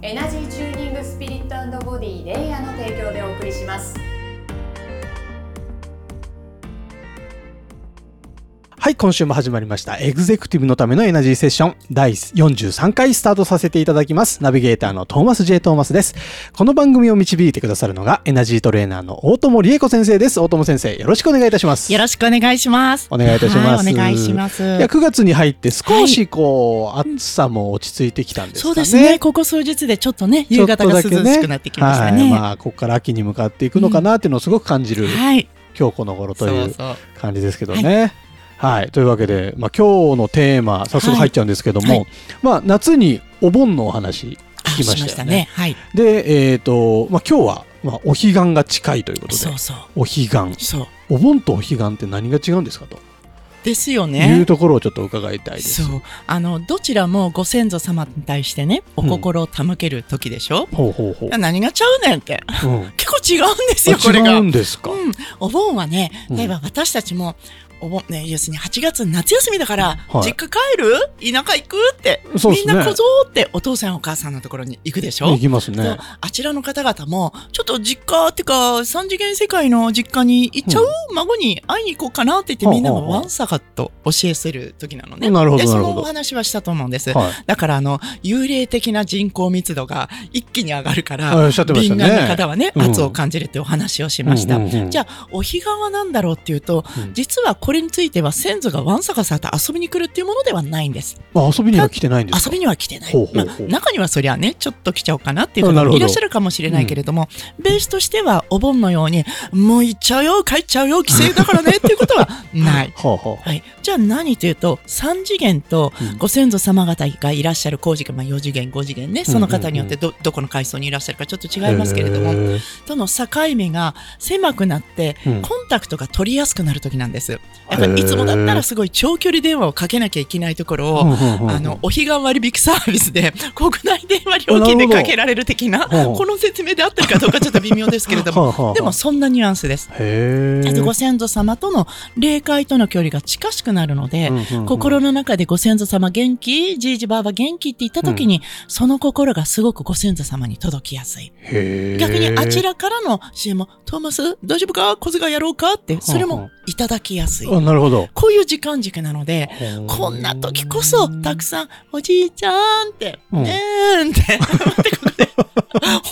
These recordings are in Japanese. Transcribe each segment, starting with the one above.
エナジーチューニングスピリットボディレイヤーの提供でお送りします。はい、今週も始まりました。エグゼクティブのためのエナジーセッション第43回スタートさせていただきます。ナビゲーターのトーマス J. トーマスです。この番組を導いてくださるのがエナジートレーナーの大友理恵子先生です。大友先生、よろしくお願いいたします。よろしくお願いします。お願いいたします。はい、お願いします。いや、9月に入って少しこう、暑さも落ち着いてきたんですかね。そうですね。ここ数日でちょっとね、夕方が涼しくなってきましたね。はい、まあ、ここから秋に向かっていくのかなっていうのをすごく感じる、はい、今日この頃という感じですけどね。はい、というわけで、まあ、今日のテーマ早速入っちゃうんですけども、はい、まあ、夏にお盆のお話聞きましたよね。ねはい、で、えーとまあ、今日は、まあ、お彼岸が近いということでそうそうお彼岸そうお盆とお彼岸って何が違うんですかと。ですよね。いうところをちょっと伺いたいです。そう。あの、どちらもご先祖様に対してね、お心を手向ける時でしょ、うん、ほうほうほう。何がちゃうねんって。うん、結構違うんですよ、これが。違うんですか？うん。お盆はね、例えば私たちも、お盆ね、要するに8月夏休みだから、はい、実家帰る？田舎行く？って、ね、みんな小僧ってお父さんお母さんのところに行くでしょ？行きますね。あちらの方々も、ちょっと実家ってか、三次元世界の実家に行っちゃう、うん、孫に会いに行こうかなって言って、みんながわんさかと教えする時なのね。なるほど。で、そのお話はしたと思うんです。はい、だから、あの、幽霊的な人口密度が一気に上がるから、敏感な方はね、圧を感じるってお話をしました。じゃあ、お彼岸は何だろうっていうと、うん、実はこれについては、先祖がわんさかされて遊びに来るっていうものではないんです。あ遊びには来てないんです遊びには来てない。ほうほうほうまあ、中にはそりゃね、ちょっと来ちゃおうかなっていう方もいらっしゃるかもしれないけれども、うん、ベースとしてはお盆のように、もう行っちゃうよ、帰っちゃうよ、帰省だからねっていうことはない。はい。じゃあ何というと、3次元とご先祖様方がいらっしゃる高次元、まあ4次元、5次元ね、その方によってど、どこの階層にいらっしゃるかちょっと違いますけれども、との境目が狭くなって、コンタクトが取りやすくなる時なんです。やっぱりいつもだったらすごい長距離電話をかけなきゃいけないところを、あの、お彼岸割引サービスで、国内電話料金でかけられる的な、この説明であってるかどうかちょっと微妙ですけれども、でもそんなニュアンスです。ご先祖様との霊界との距離が近しくなるので、心の中でご先祖様元気？じいじばあば元気って言った時に、うん、その心がすごくご先祖様に届きやすい。逆にあちらからの CM トーマス大丈夫か？小遣いやろうか？って、それもいただきやすい。なるほど。こういう時間軸なので、こんな時こそ、たくさん、おじいちゃんって、ねーん って、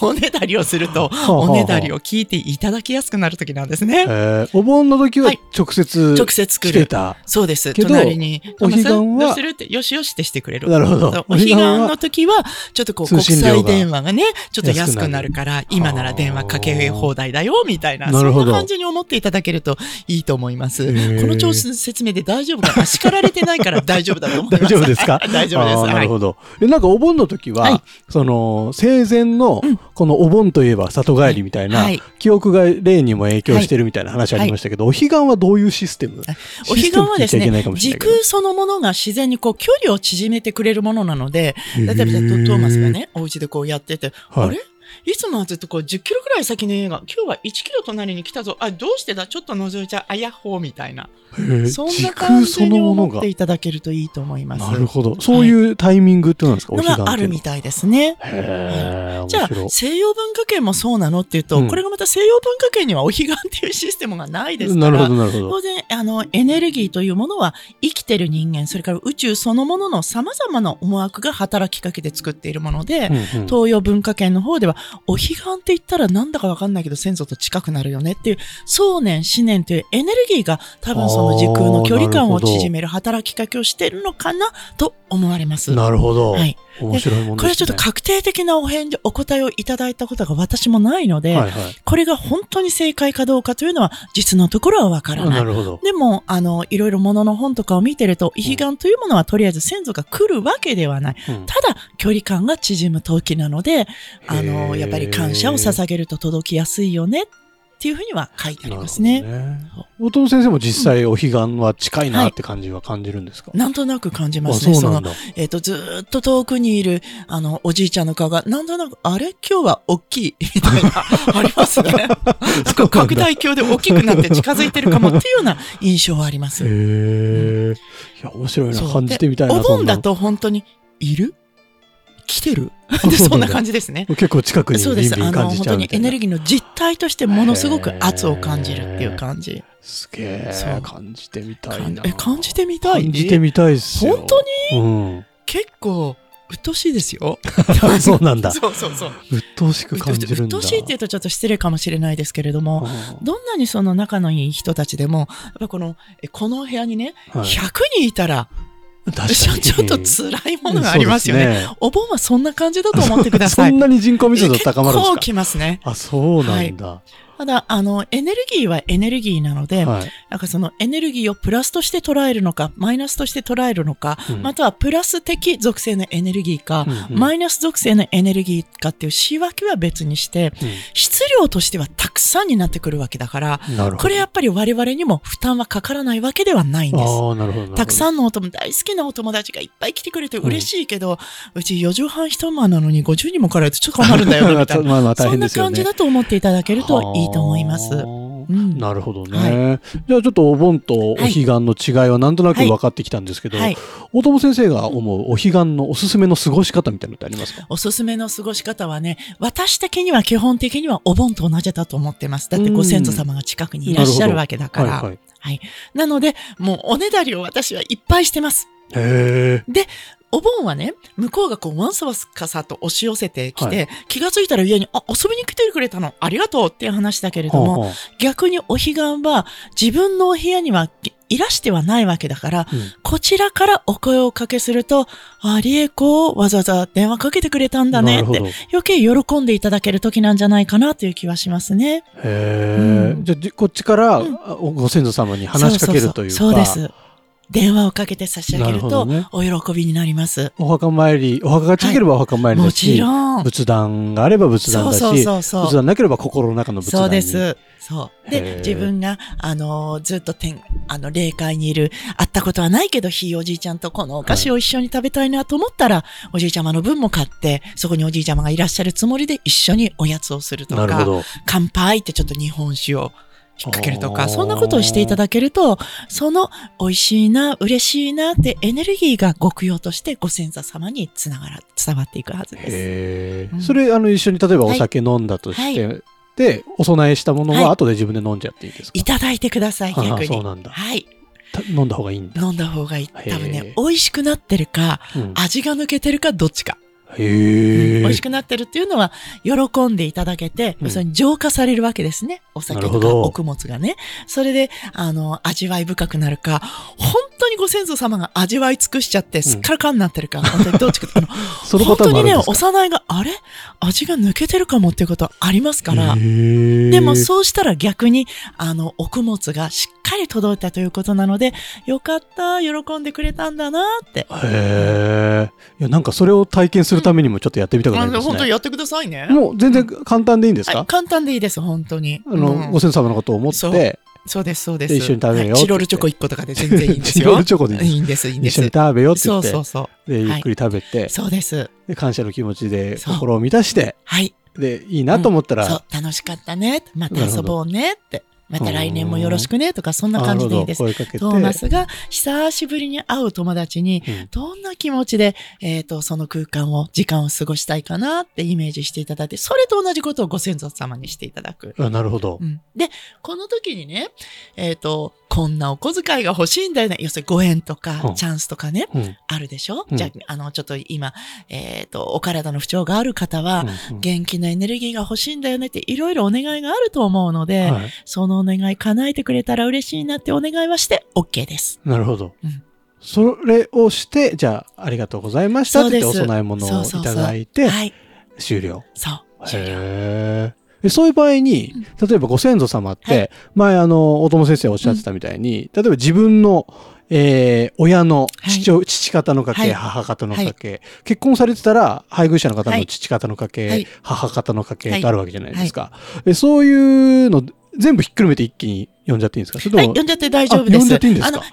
おねだりをすると、おねだりを聞いていただきやすくなる時なんですね。お盆の時は直接、直接来。そうです。隣に、お彼岸は、どうするって、よしよしってしてくれる。なるほど。お彼岸の時は、ちょっとこう、国際電話がね、ちょっと安くなる。から、今なら電話かけ放題だよ、みたいな、そんな感じに思っていただけるといいと思います。この調子説明で大丈夫か？な叱られてないから大丈夫だと思います。大丈夫ですか？大丈夫です。なるほど。なんかお盆の時は、その、生前の、このお盆といえば里帰りみたいな、記憶が霊にも影響してるみたいな話ありましたけど、お彼岸はどういうシステム？お彼岸はですね、時空そのものが自然にこう距離を縮めてくれるものなので、例えばトーマスがね、お家でこうやってて、あれ？いつもはずっとこう10キロぐらい先の映画、今日は1キロ隣に来たぞ。あ、どうしてだ？ちょっと覗いちゃう。あやっほーみたいな。そんな感じに思っていただけるといいと思います。なるほど。そういうタイミングってなんですか、はい、があるみたいですね。じゃあ、西洋文化圏もそうなのっていうと、うん、これがまた西洋文化圏にはお彼岸っていうシステムがないですから、なるほど、なるほど。当然、あの、エネルギーというものは生きてる人間、それから宇宙そのものの様々な思惑が働きかけて作っているもので、うんうん、東洋文化圏の方では、お彼岸って言ったらなんだかわかんないけど先祖と近くなるよねっていう、想念、思念というエネルギーが多分その時空の距離感を縮める働きかけをしているのかなと思われます。なるほど。はい。面白いもんですね。これはちょっと確定的なお返事、お答えをいただいたことが私もないので、はいはい、これが本当に正解かどうかというのは実のところはわからない。なるほど。でも、あの、いろいろものの本とかを見てると、遺願というものはとりあえず先祖が来るわけではない。うん、ただ、距離感が縮む時なので、あの、やっぱり感謝を捧げると届きやすいよねっていうふうには書いてありますね。大友、ね、先生も実際お彼岸は近いなって感じは感じるんですか、はい、なんとなく感じますね。その、えっ、ー、と、ずっと遠くにいる、あの、おじいちゃんの顔が、なんとなく、あれ？今日は大きいみたいな、ありますね。なんか拡大鏡で大きくなって近づいてるかもっていうような印象はあります。へえ、いや、面白いな。感じてみたいな。お盆だと本当に、いる？来てる？で そんな感じですね。結構近くにそうです。あの、本当にエネルギーの実態としてものすごく圧を感じるっていう感じ。すげえ。感じてみたいな。え、感じてみたい？感じてみたいっすよ。本当に、うん、結構、鬱陶しいですよ。そうなんだ。そうそうそう。鬱陶しく感じるんだ。鬱陶しいって言うとちょっと失礼かもしれないですけれども、どんなにその仲のいい人たちでも、やっぱこの、この部屋にね、はい、100人いたら、ちょっと辛いものがありますよね。ねお盆はそんな感じだと思ってください。そんなに人口密度高まるんですか？結構きますね。あ、そうなんだ。はいただ、あの、エネルギーはエネルギーなので、はい、なんかそのエネルギーをプラスとして捉えるのか、マイナスとして捉えるのか、うん、またはプラス的属性のエネルギーか、うんうん、マイナス属性のエネルギーかっていう仕分けは別にして、うん、質量としてはたくさんになってくるわけだから、これやっぱり我々にも負担はかからないわけではないんです。たくさんのお友大好きなお友達がいっぱい来てくれて嬉しいけど、うん、うち4畳半一間なのに50人も来られてちょっと困るんだよみたいな。まあまあ大変ですよね。そんな感じだと思っていただけるといいと思います。うん、なるほどね、はい、じゃあちょっとお盆とお彼岸の違いはなんとなく分かってきたんですけど、はい、大友先生が思うお彼岸のおすすめの過ごし方みたいなのってありますか？おすすめの過ごし方はね私的には基本的にはお盆と同じだと思ってます。だってご先祖様が近くにいらっしゃるわけだから、はい、はい、なのでもうおねだりを私はいっぱいしてます。で、お盆はね、向こうがこう、わんさわかさと押し寄せてきて、はい、気がついたら家に、あ、遊びに来てくれたの、ありがとうっていう話だけれども、はあ、逆にお彼岸は自分のお部屋にはいらしてはないわけだから、うん、こちらからお声をかけすると、あ、りえこ、わざわざ電話かけてくれたんだねって、余計喜んでいただける時なんじゃないかなという気はしますね。へえ、うん、じゃあ、こっちから、ご先祖様に話しかけるというか。そうです。電話をかけて差し上げると、お喜びになります。お墓参り、お墓が近ければお墓参りだし、はい、もちろん。仏壇があれば仏壇だし、そうそうそう仏壇なければ心の中の仏壇そうです。そう。で、自分が、あのー、ずっと天、あの、霊界にいる、会ったことはないけど、ひいおじいちゃんとこのお菓子を一緒に食べたいなと思ったら、はい、おじいちゃまの分も買って、そこにおじいちゃまがいらっしゃるつもりで一緒におやつをするとか、乾杯ってちょっと日本酒を引っ掛けるとか、そんなことをしていただけると、その美味しいな、嬉しいなってエネルギーがご供養としてご先祖様につながら、伝わっていくはずです。へうん、それ、あの、一緒に例えばお酒飲んだとして、はい、で、お供えしたものは後で自分で飲んじゃっていいですか、い、ただいてください、逆に。そうなんだ。はい。飲んだ方がいいんだ。飲んだ方がいい。多分ね、美味しくなってるか、うん、味が抜けてるか、どっちか。へ美味しくなってるっていうのは、喜んでいただけて、要するに浄化されるわけですね。お酒とか穀物がね。それで、あの、味わい深くなるか、本当にご先祖様が味わい尽くしちゃって、すっからかんになってるか、本当にどっちか、あの、本当にね、幼いが、あれ？味が抜けてるかもっていうことはありますから、でもそうしたら逆に、あの、お穀物がしっかり届いたということなので、よかった、喜んでくれたんだなって。へえ。いや、なんかそれを体験するためにもちょっとやってみたくなりますね。本当にやってくださいね。もう全然簡単でいいんですか、簡単でいいです、本当に。あの、うん、ご先祖様のことを思って、そうです、そうです。一緒に食べよう、はい、チロルチョコ1個とかで全然いいんですよ。チロルチョコでいいんです、いいんです。一緒に食べようって言って。そうそうそう。で、ゆっくり食べて。そうです。で、感謝の気持ちで心を満たして。はい。で、いいなと思ったら、そう、楽しかったね。また遊ぼうねって。また来年もよろしくねとか、そんな感じでいいです。トーマスが久しぶりに会う友達に、どんな気持ちで、えっ、と、その空間を、時間を過ごしたいかなってイメージしていただいて、それと同じことをご先祖様にしていただく。あなるほど、うん。で、この時にね、えっ、と、こんなお小遣いが欲しいんだよね。要するにご縁とか、チャンスとかね、うん、あるでしょ、うん、じゃあ、あの、ちょっと今、えっ、ー、と、お体の不調がある方は、うんうん、元気なエネルギーが欲しいんだよねって、いろいろお願いがあると思うので、はい、そのお願い叶えてくれたら嬉しいなってお願いはして OK です。なるほど。うん。それをして、じゃあ、ありがとうございましたってお供え物をいただいて、終了。そう。へそういう場合に、例えばご先祖様って、はい、前あの、大友先生おっしゃってたみたいに、例えば自分の、えー、親の父,、はい、父方の家系、はい、母方の家系、はい、結婚されてたら、配偶者の方の父方の家系、母方の家系があるわけじゃないですか。そういうの全部ひっくるめて一気に読んじゃっていいんですか？はい、読んじゃって大丈夫です。読んじゃっていいんですか？あの、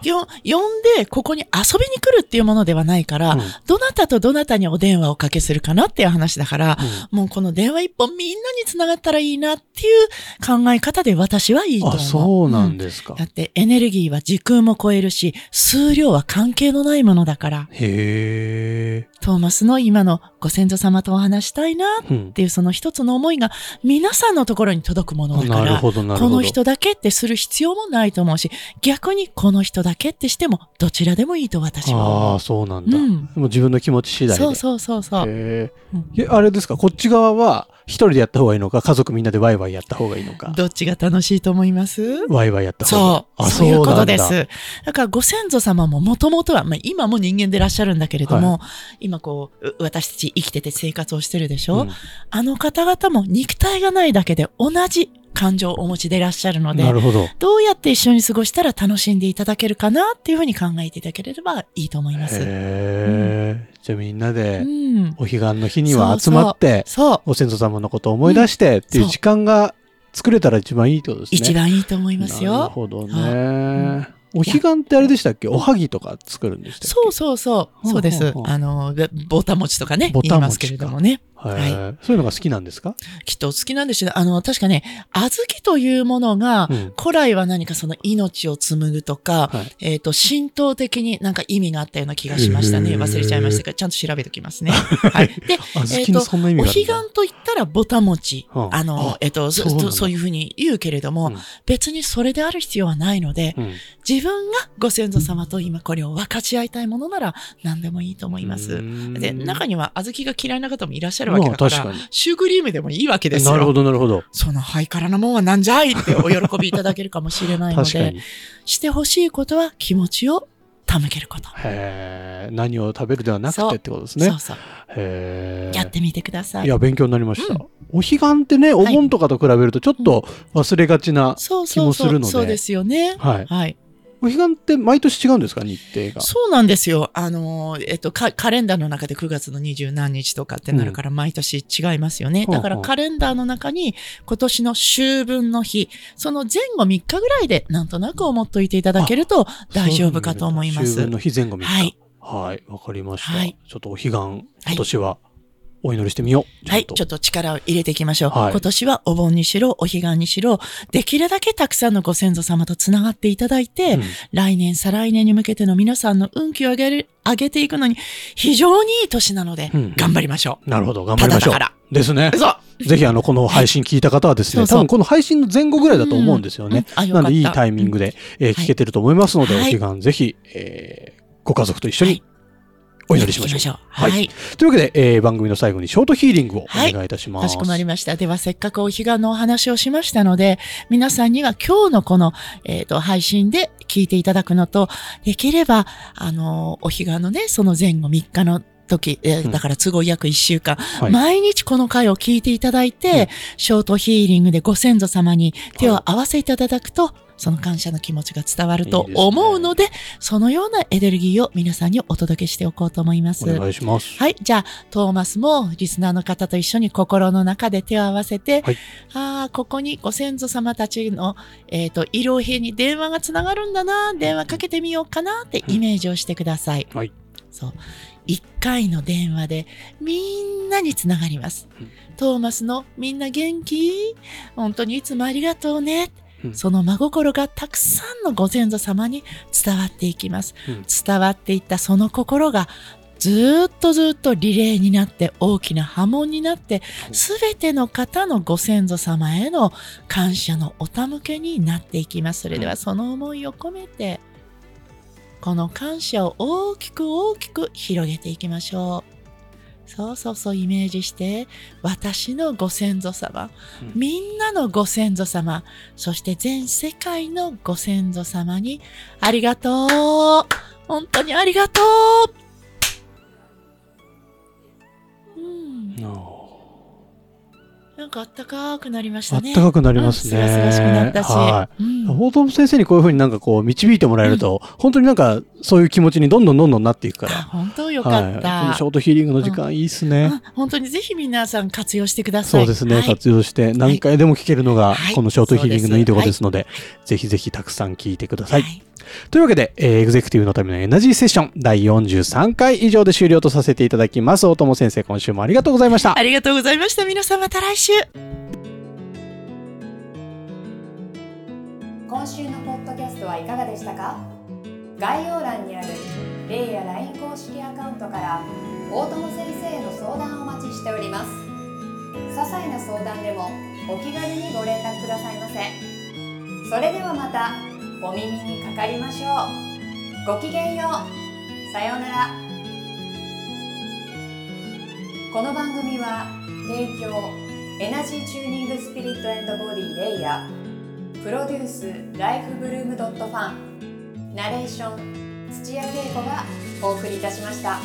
読んで、ここに遊びに来るっていうものではないから、うん、どなたとどなたにお電話をかけするかなっていう話だから、うん、もうこの電話一本みんなに繋がったらいいなっていう考え方で私はいいと思う。あ、そうなんですか。うん、だってエネルギーは時空も超えるし、数量は関係のないものだから。へー。トーマスの今のご先祖様とお話したいなっていうその一つの思いが皆さんのところに届くものだから、この人だけってする必要もないと思うし、逆にこの人だけってしてもどちらでもいいと私はああ、そうなんだ。うん、もう自分の気持ち次第で。そうそうそうそう。へえ、あれですか、こっち側は一人でやった方がいいのか、家族みんなでワイワイやった方がいいのか？どっちが楽しいと思います？ワイワイやった方がそう。そういうことです。だからご先祖様ももともとは、まあ、今も人間でいらっしゃるんだけれども、はい、今こう、私たち生きてて生活をしてるでしょ、うん、あの方々も肉体がないだけで同じ感情をお持ちでいらっしゃるので、なるほど。どうやって一緒に過ごしたら楽しんでいただけるかなっていうふうに考えていただければいいと思います。へー。うん、じゃあみんなで、お彼岸の日には集まって、そうご先祖様のことを思い出してっていう時間が作れたら一番いいってことですね。一番いいと思いますよ。なるほどね。お彼岸ってあれでしたっけ？おはぎとか作るんでしたっけ？そうそうそう。そうです。あの、ぼた餅とかね、言いますけれどもね。はい。そういうのが好きなんですか？きっと好きなんですよ。あの、確かね、小豆というものが、古来は何かその命を紡ぐとか、えっ、と、神道的になんか意味があったような気がしましたね。忘れちゃいましたが、ちゃんと調べておきますね。はい。で、えっ、と、お彼岸と言ったらぼた餅。あの、えっ、とそういうふうに言うけれども、別にそれである必要はないので、自分がご先祖様と今これを分かち合いたいものなら何でもいいと思います。で、中には小豆が嫌いな方もいらっしゃるわけだから、確かにシュークリームでもいいわけですよ。なるほど、なるほど。そのハイカラなもんはなんじゃいってお喜びいただけるかもしれないので、してほしいことは気持ちを手向けること。へ何を食べるではなくてってことですね。そうそうへやってみてください。いや、勉強になりました。うん、お彼岸ってね、お盆とかと比べるとちょっと忘れがちな気もするので。そうですよね。はい。はい。お彼岸って毎年違うんですか日程が？そうなんですよ。あの、えっと、カレンダーの中で9月の二十何日とかってなるから毎年違いますよね。うん、だからカレンダーの中に今年の秋分の日、その前後3日ぐらいでなんとなく思っといていただけると大丈夫かと思います。秋分の日前後3日。はい。はい、わかりました。はい、ちょっとお彼岸、今年は、はいお祈りしてみよう。はい、ちょっと。力を入れていきましょう。はい、今年はお盆にしろ、お彼岸にしろ、できるだけたくさんのご先祖様と繋がっていただいて、うん、来年、再来年に向けての皆さんの運気を上げる、上げていくのに、非常にいい年なので、頑張りましょう。なるほど、頑張りましょう。ですね。そう。ぜひ、あの、この配信聞いた方はですね、はい、多分この配信の前後ぐらいだと思うんですよね。なので、いいタイミングで、えー、聞けてると思いますので、お彼岸ぜひ、えー、ご家族と一緒にお祈りしましょう。はい。はい、というわけで、えー、番組の最後にショートヒーリングをお願いいたします。はい、かしこまりました。では、せっかくお彼岸のお話をしましたので、皆さんには今日のこの、えっ、ー、と、配信で聞いていただくのと、できれば、あの、お彼岸のね、その前後3日の時、えー、だから都合約1週間、うん毎日この回を聞いていただいて、ショートヒーリングでご先祖様に手を合わせいただくと、その感謝の気持ちが伝わると思うので、いいでね、そのようなエネルギーを皆さんにお届けしておこうと思います。お願いします。はい。じゃあ、トーマスもリスナーの方と一緒に心の中で手を合わせて、はい、ああ、ここにご先祖様たちの、えっ、ー、と、医療兵に電話がつながるんだな、電話かけてみようかなってイメージをしてください。はい。そう。一回の電話でみんなにつながります。トーマスのみんな元気？本当にいつもありがとうね。その真心がたくさんのご先祖様に伝わっていきます。うん、伝わっていったその心がずっとずっとリレーになって大きな波紋になってすべての方のご先祖様への感謝のおたむけになっていきます。それではその思いを込めてこの感謝を大きく大きく広げていきましょう。そうそうそうイメージして、私のご先祖様、うん、みんなのご先祖様、そして全世界のご先祖様に、ありがとう。本当にありがとう。なんかあったかくなりましたね。あったかくなりますね。うん、すがしくなったし。はい。うん大友先生にこういうふうになんかこう導いてもらえると、うん、本当になんかそういう気持ちにどんどんどんどんなっていくから。本当よかった、はい、このショートヒーリングの時間、うん、いいっすね、うん、本当にぜひ皆さん活用してください。そうですね。はい、活用して何回でも聞けるのが、このショートヒーリングのいいところですので、はい、ぜひぜひたくさん聞いてください。というわけで、えー、エグゼクティブのためのエナジーセッション第43回以上で終了とさせていただきます。大友先生、今週もありがとうございました。ありがとうございました。皆さんまた来週。今週のポッドキャストはいかがでしたか？概要欄にあるレイや LINE 公式アカウントから大友先生への相談をお待ちしております些細な相談でもお気軽にご連絡くださいませそれではまたお耳にかかりましょう。ごきげんよう。さようなら。この番組は提供エナジーチューニングスピリットボディレイヤー。プロデュースライフブルームドットファン。ナレーション土屋恵子がお送りいたしました。